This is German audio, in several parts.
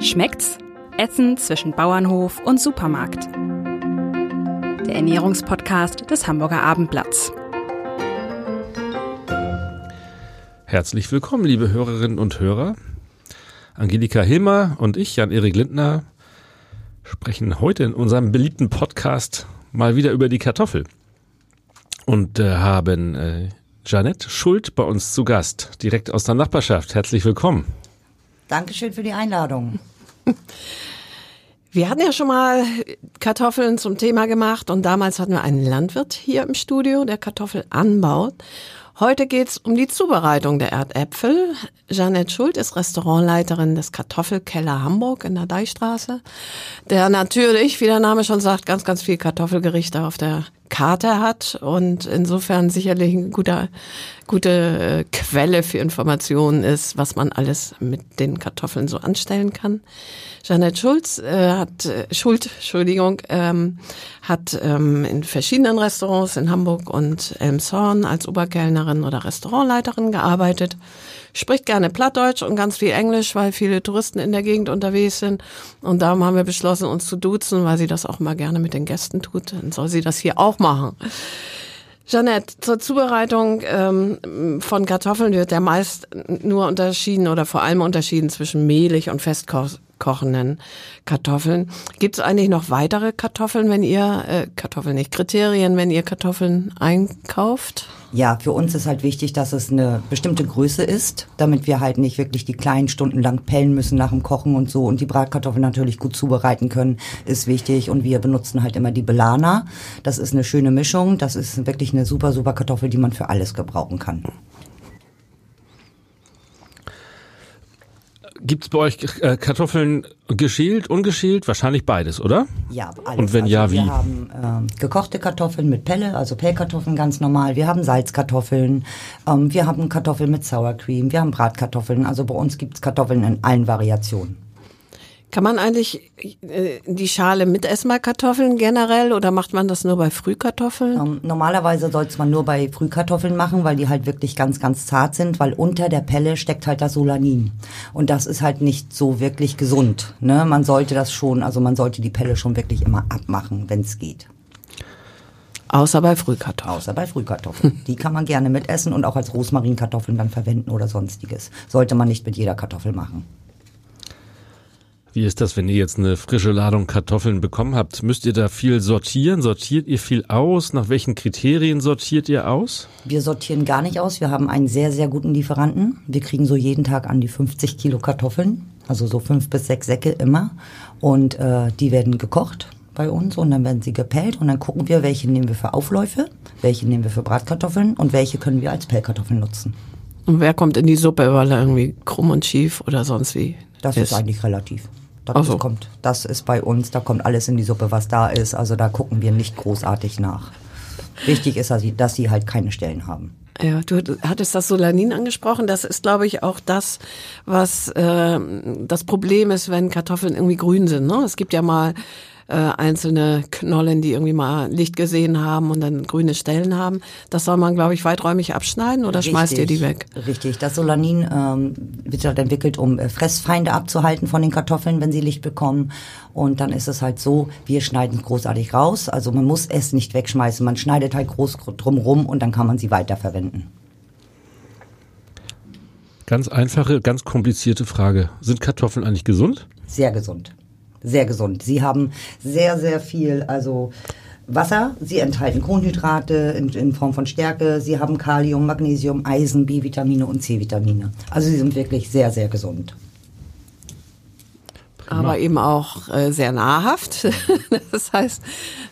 Schmeckt's? Essen zwischen Bauernhof und Supermarkt. Der Ernährungspodcast des Hamburger Abendblatts. Herzlich willkommen, liebe Hörerinnen und Hörer. Angelika Hilmer und ich, Jan-Erik Lindner, sprechen heute in unserem beliebten Podcast mal wieder über die Kartoffel und äh, haben äh, Janette Schuld bei uns zu Gast, direkt aus der Nachbarschaft. Herzlich willkommen. Dankeschön für die Einladung. Wir hatten ja schon mal Kartoffeln zum Thema gemacht und damals hatten wir einen Landwirt hier im Studio, der Kartoffel anbaut. Heute geht's um die Zubereitung der Erdäpfel. Jeanette Schuld ist Restaurantleiterin des Kartoffelkeller Hamburg in der Deichstraße, der natürlich, wie der Name schon sagt, ganz, ganz viel Kartoffelgerichte auf der Karte hat und insofern sicherlich eine gute, gute äh, Quelle für Informationen ist, was man alles mit den Kartoffeln so anstellen kann. Jeanette Schulz äh, hat äh, Schuld, Entschuldigung, ähm, hat ähm, in verschiedenen Restaurants in Hamburg und Elmshorn als Oberkellnerin oder Restaurantleiterin gearbeitet spricht gerne Plattdeutsch und ganz viel Englisch, weil viele Touristen in der Gegend unterwegs sind. Und darum haben wir beschlossen, uns zu duzen, weil sie das auch mal gerne mit den Gästen tut. Dann soll sie das hier auch machen. Jeanette, zur Zubereitung ähm, von Kartoffeln wird ja meist nur unterschieden oder vor allem unterschieden zwischen mehlig und festkochenden Kartoffeln. Gibt es eigentlich noch weitere Kartoffeln, wenn ihr äh, Kartoffeln nicht Kriterien, wenn ihr Kartoffeln einkauft? Ja, für uns ist halt wichtig, dass es eine bestimmte Größe ist, damit wir halt nicht wirklich die kleinen Stunden lang pellen müssen nach dem Kochen und so und die Bratkartoffeln natürlich gut zubereiten können, ist wichtig und wir benutzen halt immer die Belana. Das ist eine schöne Mischung, das ist wirklich eine super, super Kartoffel, die man für alles gebrauchen kann. Gibt es bei euch äh, Kartoffeln geschält, ungeschält? Wahrscheinlich beides, oder? Ja, alles. Und wenn also ja, wie? Wir haben äh, gekochte Kartoffeln mit Pelle, also Pellkartoffeln ganz normal. Wir haben Salzkartoffeln. Ähm, wir haben Kartoffeln mit Sour Cream. Wir haben Bratkartoffeln. Also bei uns gibt's Kartoffeln in allen Variationen. Kann man eigentlich äh, die Schale mitessen bei Kartoffeln generell oder macht man das nur bei Frühkartoffeln? Ähm, normalerweise sollte man nur bei Frühkartoffeln machen, weil die halt wirklich ganz, ganz zart sind, weil unter der Pelle steckt halt das Solanin. Und das ist halt nicht so wirklich gesund. Ne? Man sollte das schon, also man sollte die Pelle schon wirklich immer abmachen, wenn es geht. Außer bei Frühkartoffeln. Außer bei Frühkartoffeln. Die kann man gerne mitessen und auch als Rosmarinkartoffeln dann verwenden oder sonstiges. Sollte man nicht mit jeder Kartoffel machen. Wie ist das, wenn ihr jetzt eine frische Ladung Kartoffeln bekommen habt? Müsst ihr da viel sortieren? Sortiert ihr viel aus? Nach welchen Kriterien sortiert ihr aus? Wir sortieren gar nicht aus. Wir haben einen sehr, sehr guten Lieferanten. Wir kriegen so jeden Tag an die 50 Kilo Kartoffeln. Also so fünf bis sechs Säcke immer. Und äh, die werden gekocht bei uns und dann werden sie gepellt und dann gucken wir, welche nehmen wir für Aufläufe, welche nehmen wir für Bratkartoffeln und welche können wir als Pellkartoffeln nutzen. Und wer kommt in die Suppe, weil er irgendwie krumm und schief oder sonst wie Das ist, eigentlich relativ. Das so. kommt, das ist bei uns, da kommt alles in die Suppe, was da ist. Also da gucken wir nicht großartig nach. Wichtig ist, dass sie, dass sie halt keine Stellen haben. Ja, du du hattest das Solanin angesprochen. Das ist, glaube ich, auch das, was äh, das Problem ist, wenn Kartoffeln irgendwie grün sind. Ne? Es gibt ja mal äh, einzelne Knollen, die irgendwie mal Licht gesehen haben und dann grüne Stellen haben. Das soll man, glaube ich, weiträumig abschneiden oder schmeißt ihr die weg? Richtig. Das Solanin ähm, wird halt entwickelt, um äh, Fressfeinde abzuhalten von den Kartoffeln, wenn sie Licht bekommen. Und dann ist es halt so, wir schneiden großartig raus. Also man muss es nicht wegschmeißen. Man schneidet halt groß drumrum und dann kann man sie weiterverwenden. Ganz einfache, ganz komplizierte Frage. Sind Kartoffeln eigentlich gesund? Sehr gesund. Sehr gesund. Sie haben sehr, sehr viel, also Wasser. Sie enthalten Kohlenhydrate in, in Form von Stärke. Sie haben Kalium, Magnesium, Eisen, B-Vitamine und C-Vitamine. Also sie sind wirklich sehr, sehr gesund. Aber eben auch äh, sehr nahrhaft. das heißt,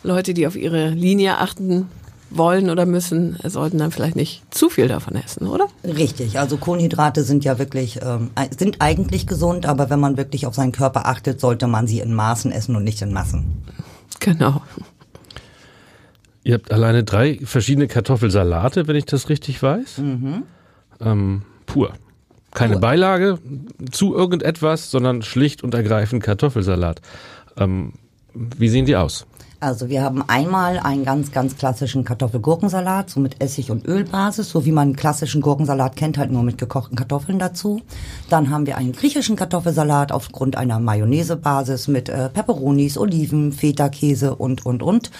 Leute, die auf ihre Linie achten wollen oder müssen, sollten dann vielleicht nicht zu viel davon essen, oder? Richtig, also Kohlenhydrate sind ja wirklich, ähm, sind eigentlich gesund, aber wenn man wirklich auf seinen Körper achtet, sollte man sie in Maßen essen und nicht in Massen. Genau. Ihr habt alleine drei verschiedene Kartoffelsalate, wenn ich das richtig weiß. Ähm, pur. Keine Pur. Beilage zu irgendetwas, sondern schlicht und ergreifend Kartoffelsalat. Ähm, wie sehen die aus? Also wir haben einmal einen ganz, ganz klassischen Kartoffelgurkensalat, so mit Essig- und Ölbasis, so wie man einen klassischen Gurkensalat kennt, halt nur mit gekochten Kartoffeln dazu. Dann haben wir einen griechischen Kartoffelsalat aufgrund einer Mayonnaise-Basis mit äh, Peperonis, Oliven, Feta-Käse und, und, und.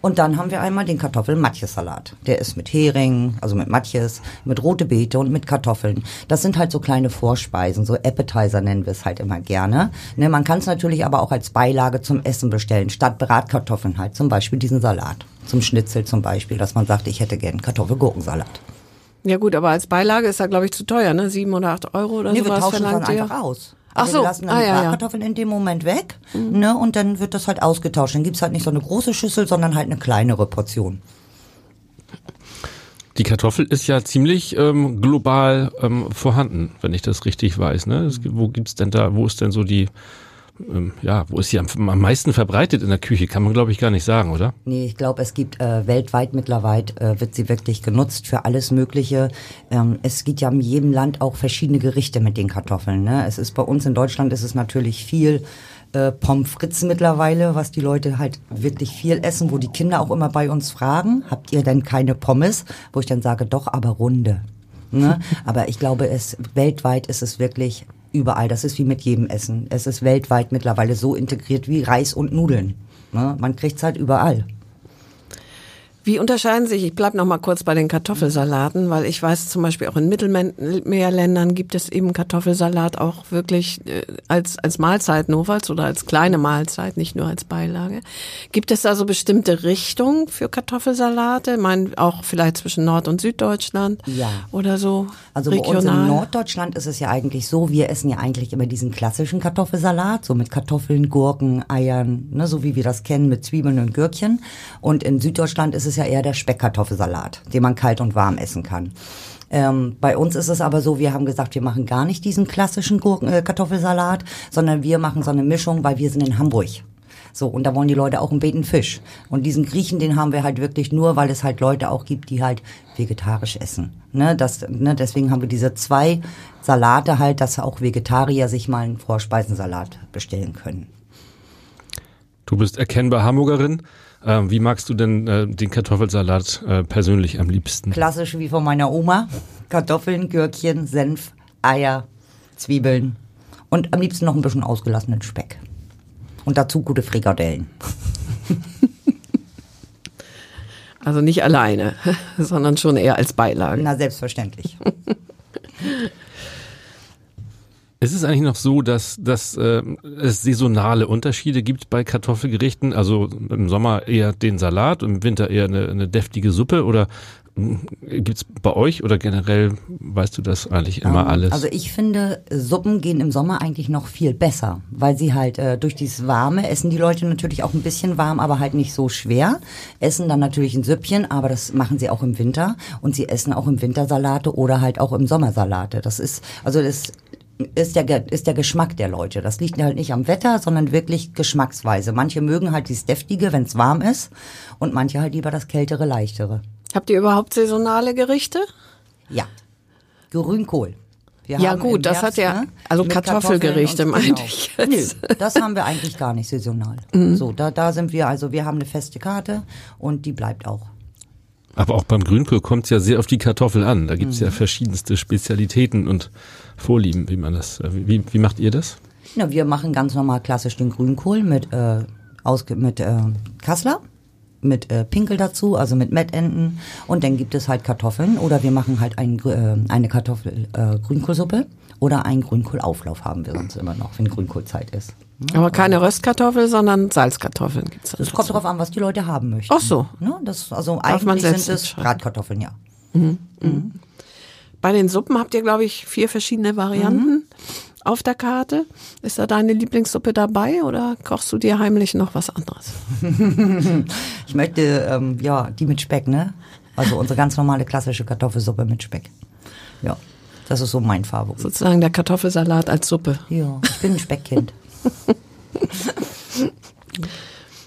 Und dann haben wir einmal den Kartoffel-Matjes-Salat. Der ist mit Hering, also mit Matjes, mit rote Beete und mit Kartoffeln. Das sind halt so kleine Vorspeisen, so Appetizer nennen wir es halt immer gerne. Ne, man kann es natürlich aber auch als Beilage zum Essen bestellen, statt Bratkartoffeln halt, zum Beispiel diesen Salat. Zum Schnitzel zum Beispiel, dass man sagt, ich hätte gern Kartoffelgurkensalat. Ja gut, aber als Beilage ist er, glaube ich, zu teuer, ne? Sieben oder acht Euro oder Nee, wir sowas tauschen es dann verlangt ihr. einfach aus. Ach Also so, wir lassen dann ah, die ja, ja. Bratkartoffeln in dem Moment weg, ne, und dann wird das halt ausgetauscht. Dann gibt's halt nicht so eine große Schüssel, sondern halt eine kleinere Portion. Die Kartoffel ist ja ziemlich ähm, global ähm, vorhanden, wenn ich das richtig weiß. Ne? Es, gibt- wo gibt's denn da, wo ist denn so die, ähm, ja, wo ist sie am, am meisten verbreitet in der Küche? Kann man glaube ich gar nicht sagen, oder? Nee, ich glaube, es gibt äh, weltweit mittlerweile, äh, wird sie wirklich genutzt für alles Mögliche. Ähm, es gibt ja in jedem Land auch verschiedene Gerichte mit den Kartoffeln. Ne? Es ist bei uns in Deutschland ist es natürlich viel äh, Pommes frites mittlerweile, was die Leute halt wirklich viel essen, wo die Kinder auch immer bei uns fragen, habt ihr denn keine Pommes? Wo ich dann sage, doch, aber runde. Ne? aber ich glaube, es weltweit ist es wirklich überall. Das ist wie mit jedem Essen. Es ist weltweit mittlerweile so integriert wie Reis und Nudeln. Ne? Man kriegt's halt überall. Wie unterscheiden sich, ich bleib noch mal kurz bei den Kartoffelsalaten, weil ich weiß zum Beispiel auch in Mittelmeerländern gibt es eben Kartoffelsalat auch wirklich äh, als, als Mahlzeit notfalls oder als kleine Mahlzeit, nicht nur als Beilage. Gibt es da so bestimmte Richtungen für Kartoffelsalate? Ich meine, auch vielleicht zwischen Nord- und Süddeutschland Ja. oder so Also bei uns regional? in Norddeutschland ist es ja eigentlich so, wir essen ja eigentlich immer diesen klassischen Kartoffelsalat, so mit Kartoffeln, Gurken, Eiern, ne, so wie wir das kennen, mit Zwiebeln und Gürkchen. Und in Süddeutschland ist es ja eher der Speckkartoffelsalat, den man kalt und warm essen kann. Ähm, bei uns ist es aber so, wir haben gesagt, wir machen gar nicht diesen klassischen Gurken, äh, Kartoffelsalat, sondern wir machen so eine Mischung, weil wir sind in Hamburg. So, und da wollen die Leute auch einen Beten Fisch. Und diesen Griechen, den haben wir halt wirklich nur, weil es halt Leute auch gibt, die halt vegetarisch essen. Ne, das, ne, deswegen haben wir diese zwei Salate halt, dass auch Vegetarier sich mal einen Vorspeisensalat bestellen können. Du bist erkennbar Hamburgerin. Ähm, wie magst du denn äh, den Kartoffelsalat äh, persönlich am liebsten? Klassisch wie von meiner Oma. Kartoffeln, Gürkchen, Senf, Eier, Zwiebeln und am liebsten noch ein bisschen ausgelassenen Speck. Und dazu gute Frikadellen. Also nicht alleine, sondern schon eher als Beilage. Na, selbstverständlich. Ist es eigentlich noch so, dass, dass äh, es saisonale Unterschiede gibt bei Kartoffelgerichten? Also im Sommer eher den Salat, im Winter eher eine, eine deftige Suppe oder gibt es bei euch oder generell weißt du das eigentlich immer Ähm, alles? Also ich finde, Suppen gehen im Sommer eigentlich noch viel besser, weil sie halt äh, durch dieses Warme essen die Leute natürlich auch ein bisschen warm, aber halt nicht so schwer. Essen dann natürlich ein Süppchen, aber das machen sie auch im Winter und sie essen auch im Winter Salate oder halt auch im Sommer Salate. Das ist, also das ist der, ist der Geschmack der Leute. Das liegt halt nicht am Wetter, sondern wirklich geschmacksweise. Manche mögen halt dieses Deftige, wenn es warm ist und manche halt lieber das Kältere, Leichtere. Habt ihr überhaupt saisonale Gerichte? Ja. Grünkohl. Wir Ja, gut, das hat ja- also mit Kartoffelgerichte und- meinte ich jetzt. Nö, das haben wir eigentlich gar nicht saisonal. Mhm. So, da, da sind wir, also wir haben eine feste Karte und die bleibt auch. Aber auch beim Grünkohl kommt es ja sehr auf die Kartoffel an. Da gibt es ja verschiedenste Spezialitäten und Vorlieben, wie man das. äh, Wie, wie macht ihr das? Na, wir machen ganz normal klassisch den Grünkohl mit, äh, ausge mit äh, Kassler, mit äh, Pinkel dazu, also mit Mettenten. Und dann gibt es halt Kartoffeln oder wir machen halt ein, äh, eine Kartoffel äh, Grünkohlsuppe oder einen Grünkohlauflauf haben wir sonst immer noch, wenn Grünkohlzeit ist. Aber keine Röstkartoffel, sondern Salzkartoffeln gibt's dann. Es kommt darauf an, was die Leute haben möchten. Ach so. Ne? Das, also Darf man eigentlich selbst sind es. Bratkartoffeln, ja. Bei den Suppen habt ihr, glaube ich, vier verschiedene Varianten auf der Karte. Ist da deine Lieblingssuppe dabei oder kochst du dir heimlich noch was anderes? Ich möchte, ähm, ja, die mit Speck, ne? Also unsere ganz normale klassische Kartoffelsuppe mit Speck. Ja, das ist so mein Favorit. Sozusagen der Kartoffelsalat als Suppe. Ja, ich bin ein Speckkind.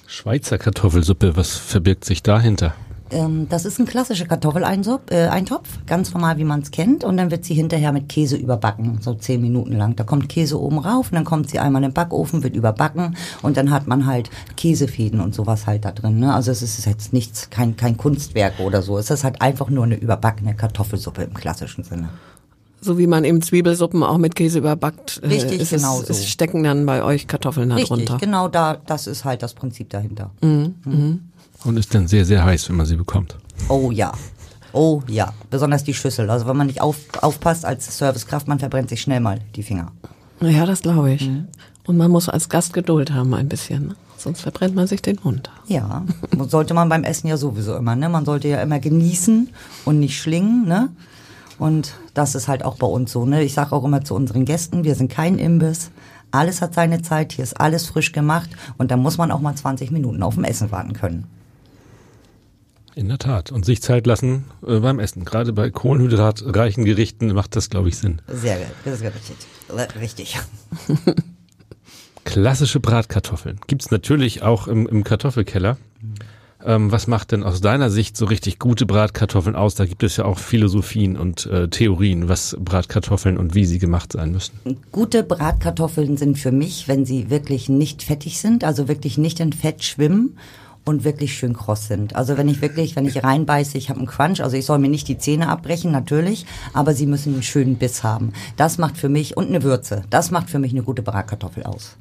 Schweizer Kartoffelsuppe, was verbirgt sich dahinter? Ähm, das ist ein klassischer Kartoffeleintopf, äh, ganz normal, wie man es kennt. Und dann wird sie hinterher mit Käse überbacken, so zehn Minuten lang. Da kommt Käse oben rauf und dann kommt sie einmal in den Backofen, wird überbacken und dann hat man halt Käsefäden und sowas halt da drin. Ne? Also es ist jetzt nichts, kein, kein Kunstwerk oder so. Es ist halt einfach nur eine überbackene Kartoffelsuppe im klassischen Sinne. So wie man eben Zwiebelsuppen auch mit Käse überbackt. Richtig, ist genau es, so. es stecken dann bei euch Kartoffeln Richtig, darunter. genau da, das ist halt das Prinzip dahinter. Und ist dann sehr, sehr heiß, wenn man sie bekommt. Oh ja. Oh ja, besonders die Schüssel. Also wenn man nicht auf, aufpasst als Servicekraft, man verbrennt sich schnell mal die Finger. Ja, das glaube ich. Mhm. Und man muss als Gast Geduld haben ein bisschen. ne? Sonst verbrennt man sich den Mund. Ja, sollte man beim Essen ja sowieso immer. Ne? Man sollte ja immer genießen und nicht schlingen. Ne? Und das ist halt auch bei uns so. Ne? Ich sage auch immer zu unseren Gästen, wir sind kein Imbiss. Alles hat seine Zeit, hier ist alles frisch gemacht und da muss man auch mal 20 Minuten auf dem Essen warten können. In der Tat. Und sich Zeit lassen äh, beim Essen. Gerade bei kohlenhydratreichen Gerichten macht das, glaube ich, Sinn. Sehr gut, das ist richtig. Richtig. Klassische Bratkartoffeln gibt's natürlich auch im, im Kartoffelkeller. Ähm, was macht denn aus deiner Sicht so richtig gute Bratkartoffeln aus? Da gibt es ja auch Philosophien und äh, Theorien, was Bratkartoffeln und wie sie gemacht sein müssen. Gute Bratkartoffeln sind für mich, wenn sie wirklich nicht fettig sind, also wirklich nicht in Fett schwimmen und wirklich schön kross sind. Also wenn ich wirklich, wenn ich reinbeiße, ich habe einen Crunch, also ich soll mir nicht die Zähne abbrechen, natürlich, aber sie müssen einen schönen Biss haben. Das macht für mich, und eine Würze, das macht für mich eine gute Bratkartoffel aus.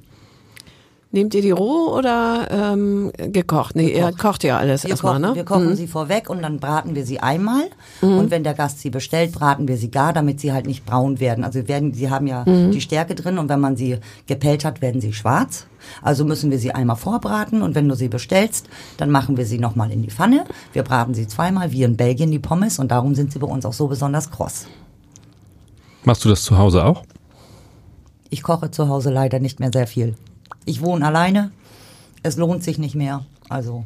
Nehmt ihr die roh oder ähm, gekocht? Nee, ihr kocht ja alles Wir erstmal, kochen, ne? wir kochen sie vorweg und dann braten wir sie einmal. Und wenn der Gast sie bestellt, braten wir sie gar, damit sie halt nicht braun werden. Also werden, sie haben ja die Stärke drin und wenn man sie gepellt hat, werden sie schwarz. Also müssen wir sie einmal vorbraten und wenn du sie bestellst, dann machen wir sie nochmal in die Pfanne. Wir braten sie zweimal, wie in Belgien die Pommes und darum sind sie bei uns auch so besonders kross. Machst du das zu Hause auch? Ich koche zu Hause leider nicht mehr sehr viel. Ich wohne alleine. Es lohnt sich nicht mehr. Also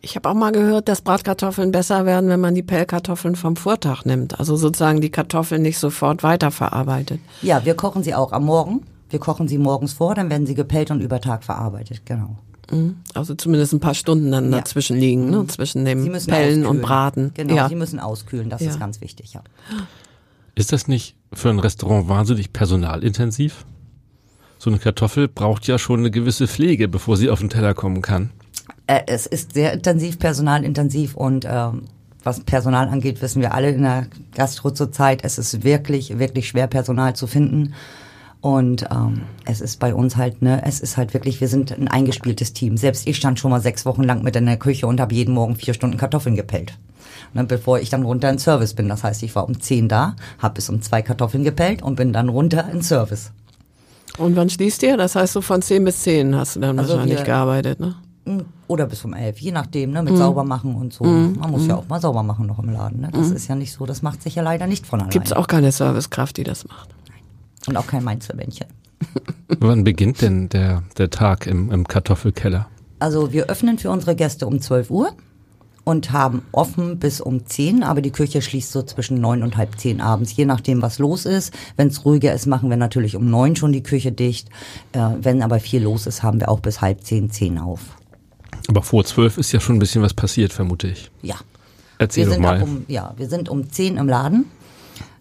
Ich habe auch mal gehört, dass Bratkartoffeln besser werden, wenn man die Pellkartoffeln vom Vortag nimmt. Also sozusagen die Kartoffeln nicht sofort weiterverarbeitet. ja, wir kochen sie auch am Morgen. Wir kochen sie morgens vor, dann werden sie gepellt und über Tag verarbeitet. Genau. Mhm. Also zumindest ein paar Stunden dann Ja. dazwischen liegen, ne? zwischen dem Sie müssen Pellen und auskühlen. Braten. Genau, ja. sie müssen auskühlen, das Ja. ist ganz wichtig, ja. Ist das nicht für ein Restaurant wahnsinnig personalintensiv? So eine Kartoffel braucht ja schon eine gewisse Pflege, bevor sie auf den Teller kommen kann. Äh, es ist sehr intensiv, personalintensiv und ähm, was Personal angeht, wissen wir alle in der Gastro zurzeit, es ist wirklich, wirklich schwer, Personal zu finden. Und ähm, es ist bei uns halt, ne, es ist halt wirklich, wir sind ein eingespieltes Team. Selbst ich stand schon mal sechs Wochen lang mit in der Küche und habe jeden Morgen vier Stunden Kartoffeln gepellt. Ne, bevor ich dann runter in Service bin. Das heißt, ich war um zehn da, habe bis um zwei Kartoffeln gepellt und bin dann runter in Service. Und wann schließt ihr? Das heißt, so von 10 bis 10 hast du dann Also wahrscheinlich wir- gearbeitet, ne? Mm, Oder bis um elf, je nachdem, ne, mit sauber machen und so. Man muss ja auch mal sauber machen noch im Laden. Ne? Das ist ja nicht so, das macht sich ja leider nicht von alleine. Gibt's auch keine Servicekraft, die das macht. Und auch kein Mainzelmännchen. Wann beginnt denn der, der Tag im, im Kartoffelkeller? Also wir öffnen für unsere Gäste um 12 Uhr und haben offen bis um 10, aber die Küche schließt so zwischen neun und halb zehn abends, je nachdem, was los ist. Wenn es ruhiger ist, machen wir natürlich um neun schon die Küche dicht. Äh, wenn aber viel los ist, haben wir auch bis halb zehn, zehn auf. Aber vor zwölf ist ja schon ein bisschen was passiert, vermute ich. Ja. Erzähl wir doch sind mal. um, ja, wir sind um 10 im Laden.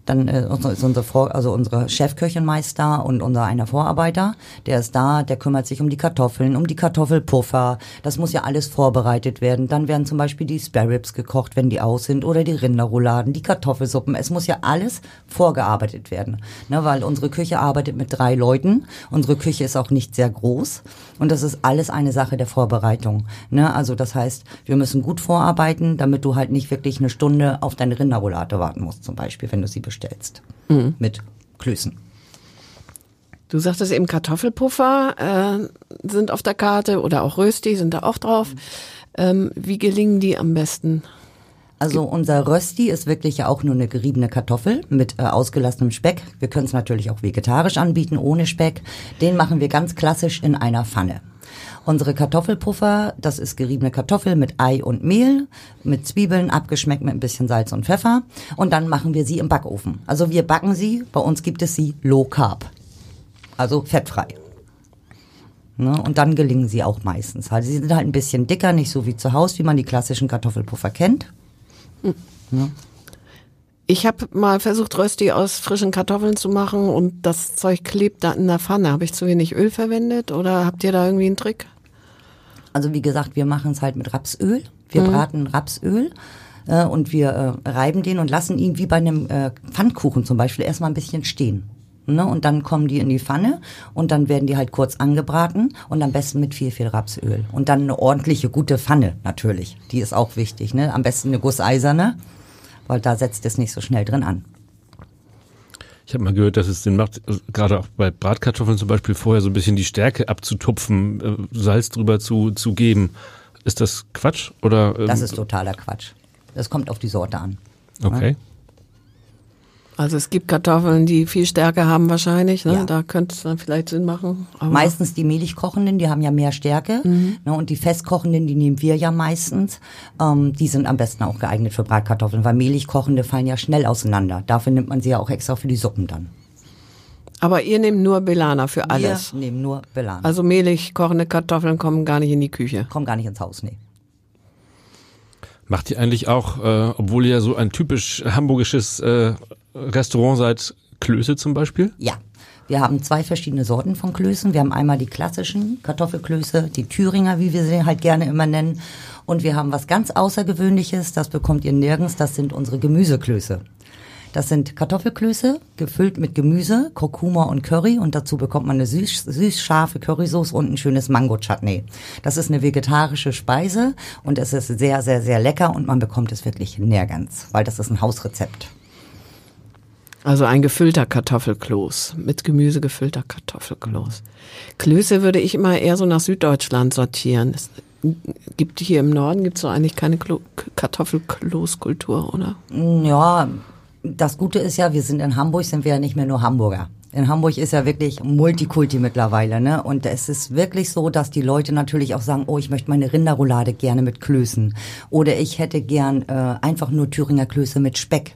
Dann äh, ist unsere, Vor also unsere Chefköchin meist da und unser einer Vorarbeiter, der ist da, der kümmert sich um die Kartoffeln, um die Kartoffelpuffer. Das muss ja alles vorbereitet werden. Dann werden zum Beispiel die Spare Ribs gekocht, wenn die aus sind, oder die Rinderrouladen, die Kartoffelsuppen. Es muss ja alles vorgearbeitet werden, ne, weil unsere Küche arbeitet mit drei Leuten. Unsere Küche ist auch nicht sehr groß und das ist alles eine Sache der Vorbereitung. Ne? Also das heißt, wir müssen gut vorarbeiten, damit du halt nicht wirklich eine Stunde auf deine Rinderroulade warten musst, zum Beispiel, wenn du sie bestellst. Mit Klößen. Du sagtest eben Kartoffelpuffer äh, sind auf der Karte oder auch Rösti sind da auch drauf. Ähm, wie gelingen die am besten? Also unser Rösti ist wirklich ja auch nur eine geriebene Kartoffel mit äh, ausgelassenem Speck. Wir können es natürlich auch vegetarisch anbieten, ohne Speck. Den machen wir ganz klassisch in einer Pfanne. Unsere Kartoffelpuffer, das ist geriebene Kartoffel mit Ei und Mehl, mit Zwiebeln, abgeschmeckt mit ein bisschen Salz und Pfeffer. Und dann machen wir sie im Backofen. Also wir backen sie, bei uns gibt es sie low carb. Also fettfrei. Ne? Und dann gelingen sie auch meistens. Also sie sind halt ein bisschen dicker, nicht so wie zu Hause, wie man die klassischen Kartoffelpuffer kennt. Ne? Ich habe mal versucht, Rösti aus frischen Kartoffeln zu machen und das Zeug klebt da in der Pfanne. Habe ich zu wenig Öl verwendet oder habt ihr da irgendwie einen Trick? Also wie gesagt, wir machen es halt mit Rapsöl. Wir braten Rapsöl äh, und wir äh, reiben den und lassen ihn wie bei einem äh, Pfannkuchen zum Beispiel erstmal ein bisschen stehen. Ne? Und dann kommen die in die Pfanne und dann werden die halt kurz angebraten und am besten mit viel, viel Rapsöl. Und dann eine ordentliche, gute Pfanne natürlich. Die ist auch wichtig. Ne? Am besten eine gusseiserne, weil da setzt es nicht so schnell drin an. Ich habe mal gehört, dass es Sinn macht, gerade auch bei Bratkartoffeln zum Beispiel vorher so ein bisschen die Stärke abzutupfen, äh, Salz drüber zu, zu geben. Ist das Quatsch oder? ähm, Das ist totaler Quatsch. Das kommt auf die Sorte an. okay. Also es gibt Kartoffeln, die viel Stärke haben wahrscheinlich. Ne? Ja. Da könnte es dann vielleicht Sinn machen. Aber Meistens die mehlig kochenden, die haben ja mehr Stärke. Ne, und die festkochenden, die nehmen wir ja meistens. Ähm, die sind am besten auch geeignet für Bratkartoffeln, weil mehlig kochende fallen ja schnell auseinander. Dafür nimmt man sie ja auch extra für die Suppen dann. aber ihr nehmt nur Belana für alles. Wir nehmen nur Belan. Also mehlig kochende Kartoffeln kommen gar nicht in die Küche. Kommen gar nicht ins Haus, nee. Macht ihr eigentlich auch, äh, obwohl ihr ja so ein typisch hamburgisches äh, Restaurant seid, Klöße zum Beispiel? Ja. Wir haben zwei verschiedene Sorten von Klößen. Wir haben einmal die klassischen Kartoffelklöße, die Thüringer, wie wir sie halt gerne immer nennen. Und wir haben was ganz Außergewöhnliches, das bekommt ihr nirgends, das sind unsere Gemüseklöße. Das sind Kartoffelklöße, gefüllt mit Gemüse, Kurkuma und Curry und dazu bekommt man eine süß, süß scharfe Currysauce und ein schönes Mango-Chutney. Das ist eine vegetarische Speise und es ist sehr, sehr, sehr lecker und man bekommt es wirklich nirgends, weil das ist ein Hausrezept. Also ein gefüllter Kartoffelkloß, mit Gemüse gefüllter Kartoffelkloß. Klöße würde ich immer eher so nach Süddeutschland sortieren. Es gibt hier im Norden gibt's so eigentlich keine Klo Kartoffelkloßkultur, oder? Ja, das Gute ist ja, wir sind in Hamburg, sind wir ja nicht mehr nur Hamburger. In Hamburg ist ja wirklich Multikulti mittlerweile, ne? Und es ist wirklich so, dass die Leute natürlich auch sagen, oh, ich möchte meine Rinderroulade gerne mit Klößen. Oder ich hätte gern äh, einfach nur Thüringer Klöße mit Speck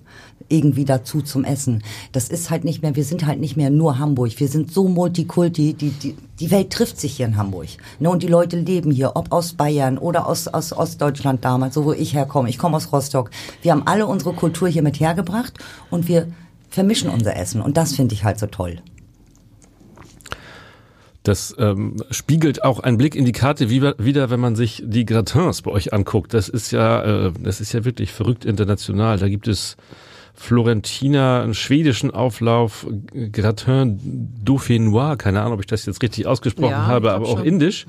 irgendwie dazu zum Essen. Das ist halt nicht mehr, wir sind halt nicht mehr nur Hamburg. Wir sind so Multikulti, die, die, die Welt trifft sich hier in Hamburg. Ne? Und die Leute leben hier, ob aus Bayern oder aus, aus Ostdeutschland damals, so wo ich herkomme. Ich komme aus Rostock. Wir haben alle unsere Kultur hier mit hergebracht und wir vermischen unser Essen. Und das finde ich halt so toll. Das ähm, spiegelt auch einen Blick in die Karte wie- wieder, wenn man sich die Gratins bei euch anguckt. Das ist ja, äh, das ist ja wirklich verrückt international. Da gibt es Florentina, einen schwedischen Auflauf, Gratin Dauphinois, keine Ahnung, ob ich das jetzt richtig ausgesprochen Ja, habe, aber glaub auch schon. indisch.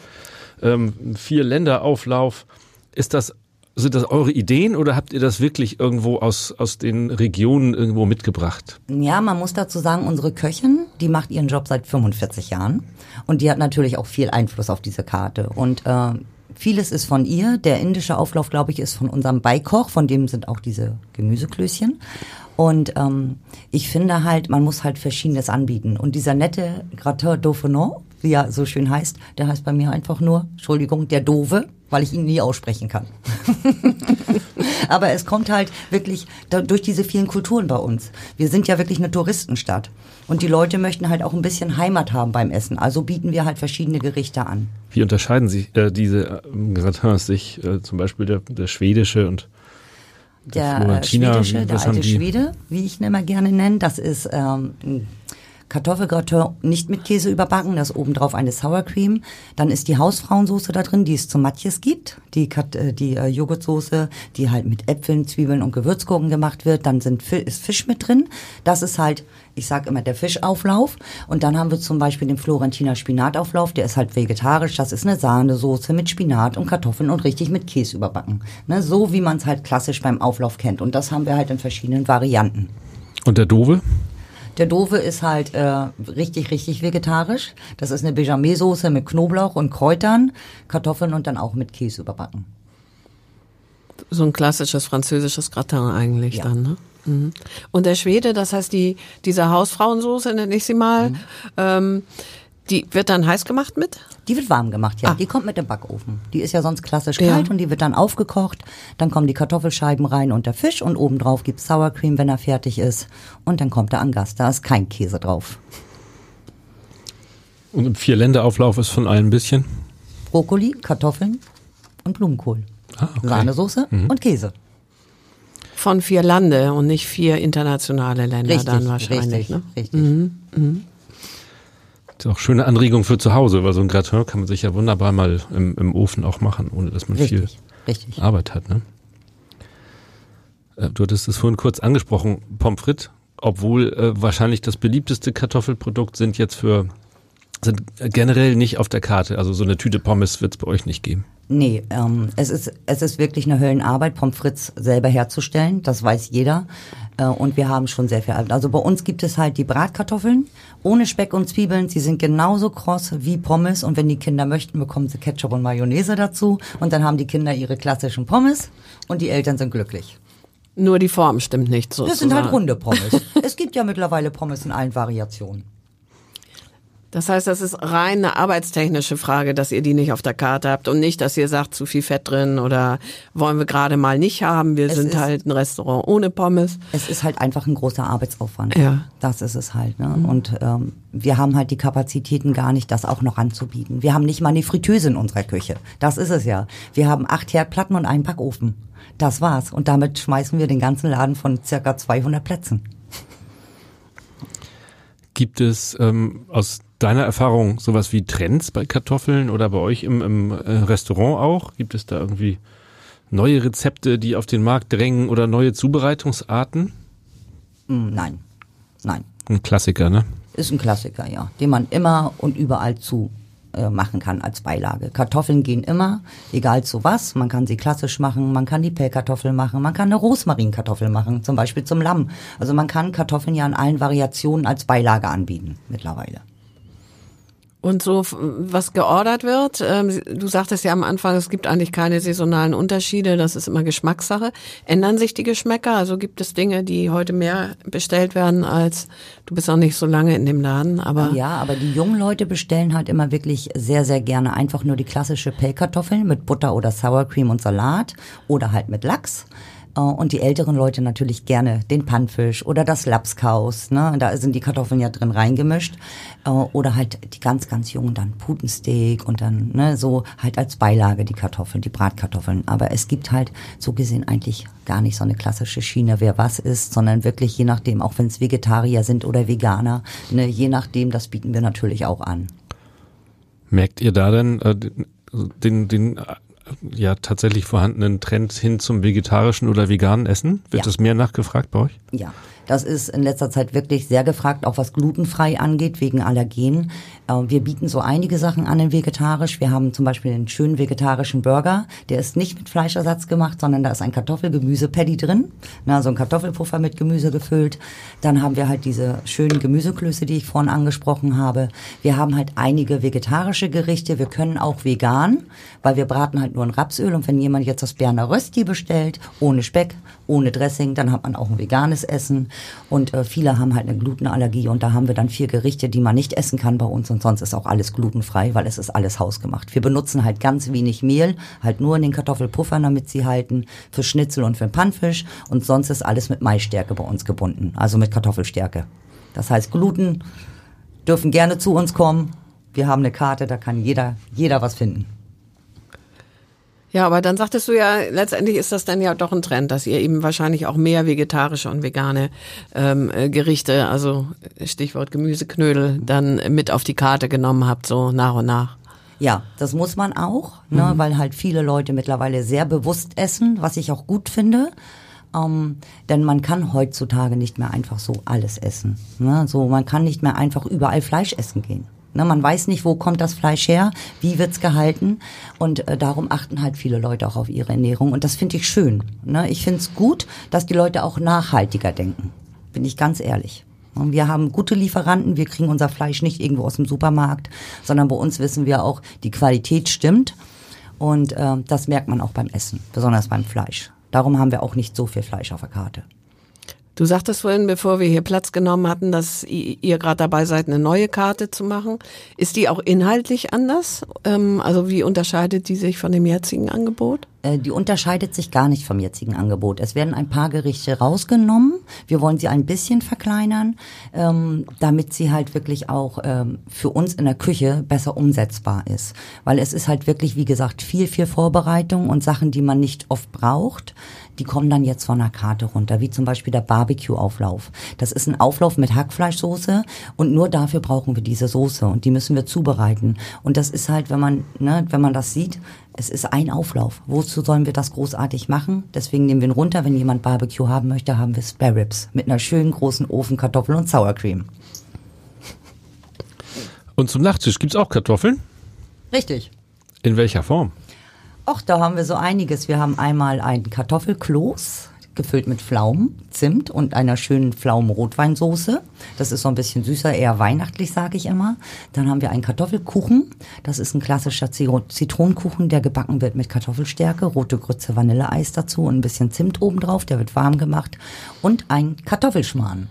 Ähm, vier Länder Auflauf. Ist das sind das eure Ideen oder habt ihr das wirklich irgendwo aus, aus den Regionen irgendwo mitgebracht? Ja, man muss dazu sagen, unsere Köchin, die macht ihren Job seit 45 Jahren und die hat natürlich auch viel Einfluss auf diese Karte. Und äh, vieles ist von ihr. Der indische Auflauf, glaube ich, ist von unserem Beikoch, von dem sind auch diese Gemüseklößchen. Und ähm, ich finde halt, man muss halt Verschiedenes anbieten. Und dieser nette Gratin Dauphinon, wie er so schön heißt, der heißt bei mir einfach nur, Entschuldigung, der Dove, weil ich ihn nie aussprechen kann. Aber es kommt halt wirklich durch diese vielen Kulturen bei uns. Wir sind ja wirklich eine Touristenstadt. Und die Leute möchten halt auch ein bisschen Heimat haben beim Essen. Also bieten wir halt verschiedene Gerichte an. Wie unterscheiden sich äh, diese ähm, Gratins sich, äh, zum Beispiel der, der schwedische und Der äh, Florentiner, schwedische, der alte? Schwede, wie ich ihn immer gerne nenne, das ist ähm, Kartoffelgratin nicht mit Käse überbacken, das obendrauf eine Sour Cream. Dann ist die Hausfrauensoße da drin, die es zu Matjes gibt. Die, äh, die äh, Joghurtsoße, die halt mit Äpfeln, Zwiebeln und Gewürzgurken gemacht wird. Dann sind, ist Fisch mit drin. Das ist halt, ich sag immer, der Fischauflauf. Und dann haben wir zum Beispiel den Florentiner Spinatauflauf, der ist halt vegetarisch. Das ist eine Sahnesoße mit Spinat und Kartoffeln und richtig mit Käse überbacken. Ne, so wie man es halt klassisch beim Auflauf kennt. Und das haben wir halt in verschiedenen Varianten. Und der Dove? Der Dove ist halt äh, richtig, richtig vegetarisch. Das ist eine Bechamel-Soße mit Knoblauch und Kräutern, Kartoffeln und dann auch mit Käse überbacken. So ein klassisches französisches Gratin eigentlich Ja. dann, ne? Mhm. Und der Schwede, das heißt die diese Hausfrauensoße nenne ich sie mal, Mhm. ähm, die wird dann heiß gemacht mit? Die wird warm gemacht, ja. Ah. Die kommt mit dem Backofen. Die ist ja sonst klassisch Ja. kalt und die wird dann aufgekocht. Dann kommen die Kartoffelscheiben rein und der Fisch und obendrauf gibt's Sour Cream, wenn er fertig ist. Und dann kommt der Angast. Da ist kein Käse drauf. Und im Vier-Länder-Auflauf ist von allem ein bisschen? Brokkoli, Kartoffeln und Blumenkohl. Ah, okay. Sahnesoße und Käse. Von vier Lande und nicht vier internationale Länder Richtig, dann wahrscheinlich. richtig, Ne? richtig. Das ist auch eine schöne Anregung für zu Hause, weil so ein Gratin kann man sich ja wunderbar mal im, im Ofen auch machen, ohne dass man Richtig, viel richtig. Arbeit hat. Ne? Äh, Du hattest es vorhin kurz angesprochen, Pommes frites, obwohl äh, wahrscheinlich das beliebteste Kartoffelprodukt sind jetzt für sind generell nicht auf der Karte. Also so eine Tüte Pommes wird es bei euch nicht geben. Nee, ähm, es, ist, es ist wirklich eine Höllenarbeit, Pommes frites selber herzustellen, das weiß jeder. Äh, und wir haben schon sehr viel Arbeit. Also bei uns gibt es halt die Bratkartoffeln ohne Speck und Zwiebeln. Sie sind genauso kross wie Pommes und wenn die Kinder möchten, bekommen sie Ketchup und Mayonnaise dazu. Und dann haben die Kinder ihre klassischen Pommes und die Eltern sind glücklich. Nur die Form stimmt nicht so. Das sind halt runde Pommes. es gibt ja mittlerweile Pommes in allen Variationen. Das heißt, das ist rein eine arbeitstechnische Frage, dass ihr die nicht auf der Karte habt und nicht, dass ihr sagt, zu viel Fett drin oder wollen wir gerade mal nicht haben. Wir Es sind ist- halt ein Restaurant ohne Pommes. Es ist halt einfach ein großer Arbeitsaufwand. Ja. Das ist es halt. Ne? Und ähm, wir haben halt die Kapazitäten gar nicht, das auch noch anzubieten. Wir haben nicht mal eine Fritteuse in unserer Küche. Das ist es ja. Wir haben acht Herdplatten und einen Backofen. Das war's. Und damit schmeißen wir den ganzen Laden von circa 200 Plätzen. Gibt es ähm, aus deiner Erfahrung sowas wie Trends bei Kartoffeln oder bei euch im, im äh, Restaurant auch? Gibt es da irgendwie neue Rezepte, die auf den Markt drängen oder neue Zubereitungsarten? Hm, nein. Nein. Ein Klassiker, ne? Ist ein Klassiker, ja. Den man immer und überall zu äh, machen kann als Beilage. Kartoffeln gehen immer, egal zu was. Man kann sie klassisch machen, man kann die Pellkartoffel machen, man kann eine Rosmarinkartoffel machen, zum Beispiel zum Lamm. Also man kann Kartoffeln ja in allen Variationen als Beilage anbieten mittlerweile. Und so, was geordert wird, ähm, du sagtest ja am Anfang, es gibt eigentlich keine saisonalen Unterschiede, das ist immer Geschmackssache. Ändern sich die Geschmäcker? Also gibt es Dinge, die heute mehr bestellt werden als, du bist noch nicht so lange in dem Laden, aber Ja, aber die jungen Leute bestellen halt immer wirklich sehr, sehr gerne einfach nur die klassische Pellkartoffel mit Butter oder Sour Cream und Salat oder halt mit Lachs. Äh, Und die älteren Leute natürlich gerne den Pannfisch oder das Lapskaus. Ne? Da sind die Kartoffeln ja drin reingemischt. Äh, Oder halt die ganz, ganz jungen dann Putensteak und dann ne, so halt als Beilage die Kartoffeln, die Bratkartoffeln. Aber es gibt halt so gesehen eigentlich gar nicht so eine klassische Schiene, wer was isst, sondern wirklich je nachdem, auch wenn es Vegetarier sind oder Veganer, ne, je nachdem, das bieten wir natürlich auch an. Merkt ihr da denn äh, den, den ja tatsächlich vorhandenen Trend hin zum vegetarischen oder veganen Essen? Wird Ja. das mehr nachgefragt bei euch? Ja, das ist in letzter Zeit wirklich sehr gefragt, auch was glutenfrei angeht, wegen Allergen. Äh, Wir bieten so einige Sachen an in vegetarisch. Wir haben zum Beispiel einen schönen vegetarischen Burger. Der ist nicht mit Fleischersatz gemacht, sondern da ist ein Kartoffel-Gemüse-Patty drin. Na, so ein Kartoffelpuffer mit Gemüse gefüllt. Dann haben wir halt diese schönen Gemüseklöße, die ich vorhin angesprochen habe. Wir haben halt einige vegetarische Gerichte. Wir können auch vegan, weil wir braten halt nur in Rapsöl. Und wenn jemand jetzt das Berner Rösti bestellt, ohne Speck, ohne Dressing, dann hat man auch ein veganes Essen. Und äh, viele haben halt eine Glutenallergie und da haben wir dann vier Gerichte, die man nicht essen kann bei uns und sonst ist auch alles glutenfrei, weil es ist alles hausgemacht. Wir benutzen halt ganz wenig Mehl, halt nur in den Kartoffelpuffern, damit sie halten, für Schnitzel und für Pannfisch und sonst ist alles mit Maisstärke bei uns gebunden, also mit Kartoffelstärke. Das heißt, Gluten dürfen gerne zu uns kommen. Wir haben eine Karte, da kann jeder, jeder was finden. Ja, aber dann sagtest du ja, letztendlich ist das dann ja doch ein Trend, dass ihr eben wahrscheinlich auch mehr vegetarische und vegane ähm, äh, Gerichte, also Stichwort Gemüseknödel, dann mit auf die Karte genommen habt, so nach und nach. Ja, das muss man auch, ne, weil halt viele Leute mittlerweile sehr bewusst essen, was ich auch gut finde. Ähm, denn man kann heutzutage nicht mehr einfach so alles essen. Ne? So, man kann nicht mehr einfach überall Fleisch essen gehen. Ne? Man weiß nicht, wo kommt das Fleisch her, wie wird's gehalten. Und äh, darum achten halt viele Leute auch auf ihre Ernährung. Und das finde ich schön. Ne? Ich finde es gut, dass die Leute auch nachhaltiger denken. Bin ich ganz ehrlich. Und Wir haben gute Lieferanten, wir kriegen unser Fleisch nicht irgendwo aus dem Supermarkt, sondern bei uns wissen wir auch, die Qualität stimmt. Und äh, das merkt man auch beim Essen, besonders beim Fleisch. Darum haben wir auch nicht so viel Fleisch auf der Karte. Du sagtest vorhin, bevor wir hier Platz genommen hatten, dass ihr gerade dabei seid, eine neue Karte zu machen. Ist die auch inhaltlich anders? Ähm, also wie unterscheidet die sich von dem jetzigen Angebot? Äh, die unterscheidet sich gar nicht vom jetzigen Angebot. Es werden ein paar Gerichte rausgenommen. Wir wollen sie ein bisschen verkleinern, ähm, damit sie halt wirklich auch ähm, für uns in der Küche besser umsetzbar ist. Weil es ist halt wirklich, wie gesagt, viel, viel Vorbereitung und Sachen, die man nicht oft braucht die kommen dann jetzt von der Karte runter, wie zum Beispiel der Barbecue-Auflauf. Das ist ein Auflauf mit Hackfleischsoße und nur dafür brauchen wir diese Soße und die müssen wir zubereiten. Und das ist halt, wenn man, ne, wenn man das sieht, es ist ein Auflauf. Wozu sollen wir das großartig machen? Deswegen nehmen wir ihn runter. Wenn jemand Barbecue haben möchte, haben wir Spare Ribs mit einer schönen großen Ofenkartoffel und Sour Cream. Und zum Nachtisch gibt's auch Kartoffeln? Richtig. In welcher Form? Och, da haben wir so einiges. Wir haben einmal ein Kartoffelkloß, gefüllt mit Pflaumen, Zimt und einer schönen Pflaumen-Rotweinsoße. Das ist so ein bisschen süßer, eher weihnachtlich, sage ich immer. Dann haben wir einen Kartoffelkuchen. Das ist ein klassischer Zitronenkuchen, der gebacken wird mit Kartoffelstärke, rote Grütze, Vanilleeis dazu und ein bisschen Zimt obendrauf. Der wird warm gemacht. Und ein Kartoffelschmarrn.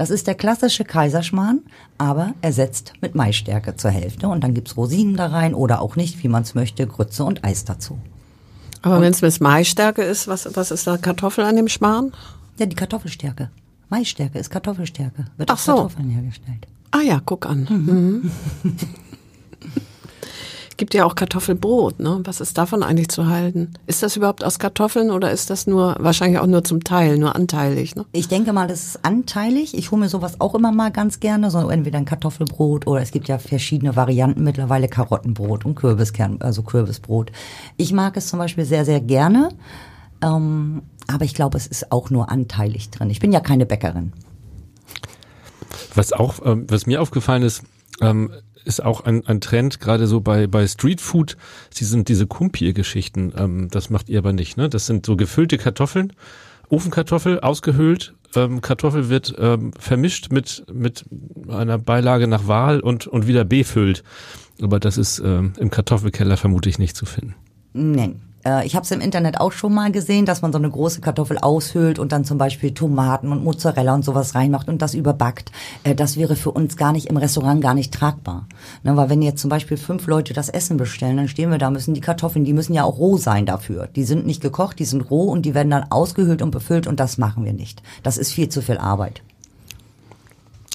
Das ist der klassische Kaiserschmarrn, aber ersetzt mit Maisstärke zur Hälfte. Und dann gibt's Rosinen da rein oder auch nicht, wie man es möchte, Grütze und Eis dazu. Aber wenn es mit Maisstärke ist, was, was ist da Kartoffel an dem Schmarrn? Ja, die Kartoffelstärke. Maisstärke ist Kartoffelstärke. Wird Ach aus so. Kartoffeln hergestellt. Ah ja, guck an. Mhm. Gibt ja auch Kartoffelbrot, ne? Was ist davon eigentlich zu halten? Ist das überhaupt aus Kartoffeln oder ist das nur, wahrscheinlich auch nur zum Teil, nur anteilig, ne? Ich denke mal, das ist anteilig. Ich hole mir sowas auch immer mal ganz gerne, so entweder ein Kartoffelbrot oder es gibt ja verschiedene Varianten mittlerweile Karottenbrot und Kürbiskern, also Kürbisbrot. Ich mag es zum Beispiel sehr, sehr gerne, ähm, aber ich glaube, es ist auch nur anteilig drin. Ich bin ja keine Bäckerin. Was auch, ähm, was mir aufgefallen ist, ähm, ist auch ein, ein Trend, gerade so bei, bei Streetfood, sie sind diese Kumpir-Geschichten, ähm, das macht ihr aber nicht, ne? Das sind so gefüllte Kartoffeln, Ofenkartoffel, ausgehöhlt, ähm, Kartoffel wird ähm, vermischt mit, mit einer Beilage nach Wahl und, und wieder befüllt. Aber das ist ähm, im Kartoffelkeller vermutlich nicht zu finden. Nein. Äh, Ich habe es im Internet auch schon mal gesehen, dass man so eine große Kartoffel aushöhlt und dann zum Beispiel Tomaten und Mozzarella und sowas reinmacht und das überbackt. Äh, Das wäre für uns gar nicht im Restaurant gar nicht tragbar. Ne, weil wenn jetzt zum Beispiel fünf Leute das Essen bestellen, dann stehen wir da, müssen die Kartoffeln, die müssen ja auch roh sein dafür. Die sind nicht gekocht, die sind roh und die werden dann ausgehöhlt und befüllt und das machen wir nicht. Das ist viel zu viel Arbeit.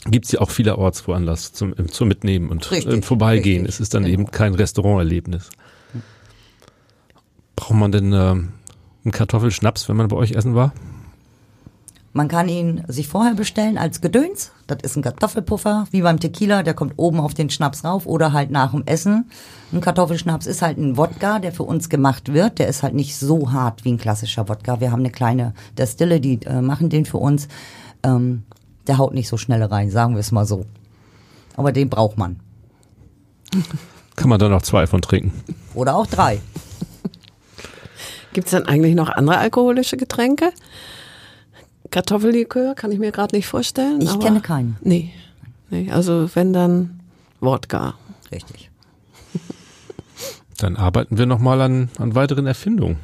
Gibt's ja auch vielerorts woanders zum, zum Mitnehmen und Richtig, im Vorbeigehen. richtig, es ist dann genau. eben kein Restauranterlebnis. Braucht man denn ähm, einen Kartoffelschnaps, wenn man bei euch essen war? Man kann ihn sich vorher bestellen als Gedöns. Das ist ein Kartoffelpuffer, wie beim Tequila, der kommt oben auf den Schnaps rauf oder halt nach dem Essen. Ein Kartoffelschnaps ist halt ein Wodka, der für uns gemacht wird. Der ist halt nicht so hart wie ein klassischer Wodka. Wir haben eine kleine Destille, die äh, machen den für uns. Ähm, der haut nicht so schnell rein, sagen wir es mal so. Aber den braucht man. Kann man da noch zwei von trinken? Oder auch drei. Gibt es denn eigentlich noch andere alkoholische Getränke? Kartoffellikör kann ich mir gerade nicht vorstellen. Ich aber- kenne keinen. Nee. nee. Also wenn dann Wodka. Richtig. Dann arbeiten wir nochmal an, an weiteren Erfindungen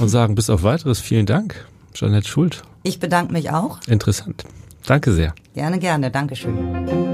und sagen bis auf weiteres vielen Dank, Jeanette Schuld. Ich bedanke mich auch. Interessant. Danke sehr. Gerne, gerne. Dankeschön.